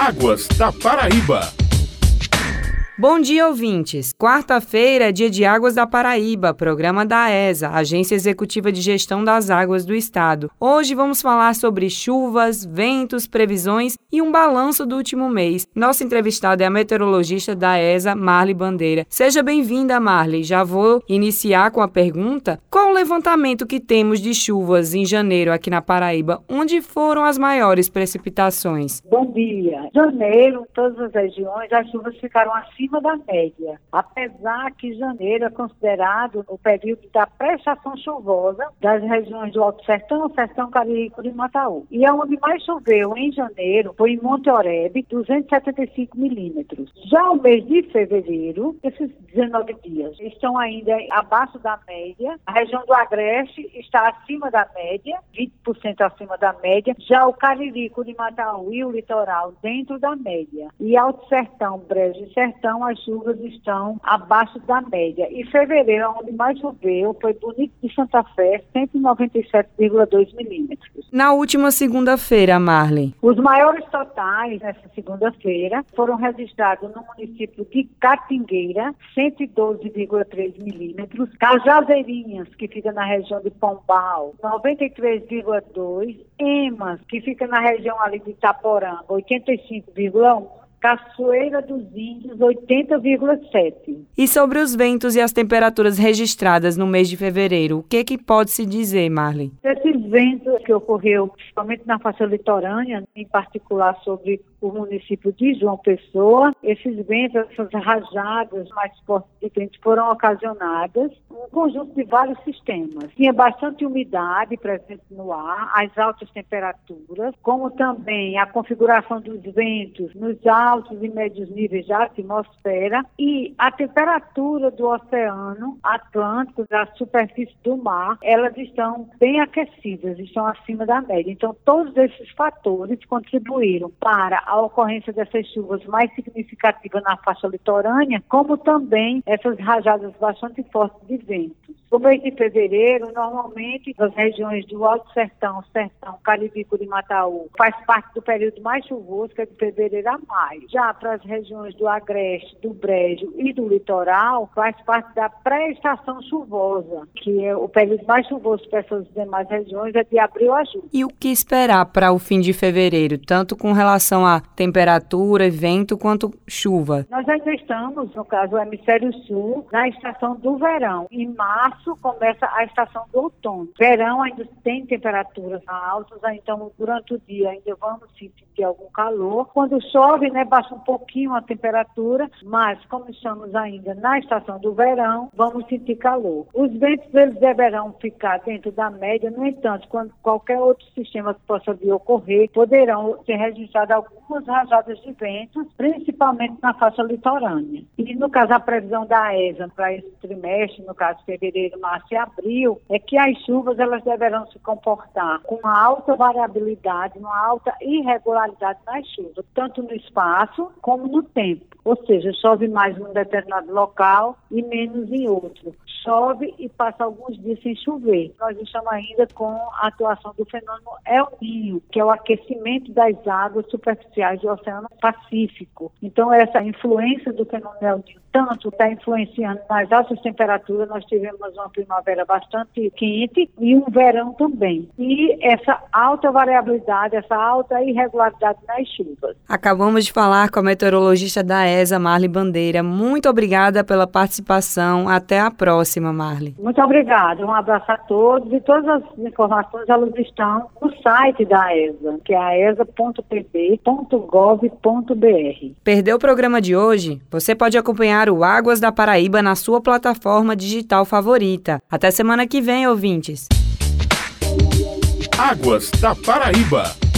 Águas da Paraíba. Bom dia, ouvintes. Quarta-feira é dia de Águas da Paraíba, programa da ESA, Agência Executiva de Gestão das Águas do Estado. Hoje vamos falar sobre chuvas, ventos, previsões e um balanço do último mês. Nossa entrevistada é a meteorologista da ESA, Marli Bandeira. Seja bem-vinda, Marli. Já vou iniciar com a pergunta: qual o levantamento que temos de chuvas em janeiro aqui na Paraíba? Onde foram as maiores precipitações? Bom dia. Janeiro, em todas as regiões, as chuvas ficaram acima acima da média, apesar que janeiro é considerado o período da prestação chuvosa das regiões do Alto Sertão, Sertão Cariri e Mataú. E é onde mais choveu em janeiro foi em Monte Oreb, 275 milímetros. Já o mês de fevereiro, esses 19 dias estão ainda abaixo da média. A região do Agreste está acima da média, 20% acima da média. Já o Cariri, Mataú e o litoral dentro da média. E Alto Sertão, Brejo e Sertão as chuvas estão abaixo da média. E fevereiro, onde mais choveu, foi Bonito de Santa Fé, 197,2 milímetros. Na última segunda-feira, Marley. Os maiores totais nessa segunda-feira foram registrados no município de Catingueira, 112,3 milímetros. Cajazeirinhas, que fica na região de Pombal, 93,2. Emas, que fica na região ali de Itaporanga, 85,1 Cachoeira dos Índios, 80,7. E sobre os ventos e as temperaturas registradas no mês de fevereiro, o que, que pode se dizer, Marley? Esses ventos que ocorreu, principalmente na faixa litorânea, em particular sobre o município de João Pessoa. Esses ventos, essas rajadas mais fortes de ventos foram ocasionadas um conjunto de vários sistemas. Tinha bastante umidade presente no ar, as altas temperaturas, como também a configuração dos ventos nos altos e médios níveis da atmosfera e a temperatura do oceano Atlântico, da superfície do mar, elas estão bem aquecidas, estão acima da média. Então, todos esses fatores contribuíram para a ocorrência dessas chuvas mais significativas na faixa litorânea, como também essas rajadas bastante fortes de vento. No mês de fevereiro, normalmente, as regiões do Alto Sertão, Sertão, Caribe e Mataú, faz parte do período mais chuvoso, que é de fevereiro a maio. Já para as regiões do Agreste, do Brejo e do Litoral, faz parte da pré-estação chuvosa, que é o período mais chuvoso para essas demais regiões, é de abril a julho. E o que esperar para o fim de fevereiro, tanto com relação a temperatura, vento, quanto chuva? Nós ainda estamos, no caso, o hemisfério sul, na estação do verão. Em março, março começa a estação do outono. Verão ainda tem temperaturas altas, então durante o dia ainda vamos sentir algum calor. Quando chove, né, baixa um pouquinho a temperatura, mas como estamos ainda na estação do verão, vamos sentir calor. Os ventos eles deverão ficar dentro da média, no entanto, quando qualquer outro sistema que possa vir ocorrer, poderão ser registradas algumas rajadas de ventos, principalmente na faixa litorânea. E no caso a previsão da ESA para esse trimestre, no caso fevereiro fevereiro, março e abril, é que as chuvas elas deverão se comportar com uma alta variabilidade, uma alta irregularidade nas chuvas, tanto no espaço como no tempo. Ou seja, chove mais em um determinado local e menos em outro. Chove e passa alguns dias sem chover. Nós estamos ainda com a atuação do fenômeno El Niño, que é o aquecimento das águas superficiais do Oceano Pacífico. Então, essa influência do fenômeno El Niño tanto está influenciando nas altas temperaturas. Nós tivemos uma primavera bastante quente e um verão também. E essa alta variabilidade, essa alta irregularidade nas chuvas. Acabamos de falar com a meteorologista da ESA, Marli Bandeira. Muito obrigada pela participação. Até a próxima, Marli. Muito obrigada. Um abraço a todos e todas as informações elas estão no site da ESA, que é aesa.pb.gov.br. Perdeu o programa de hoje? Você pode acompanhar o Águas da Paraíba na sua plataforma digital favorita. Até semana que vem, ouvintes. Águas da Paraíba.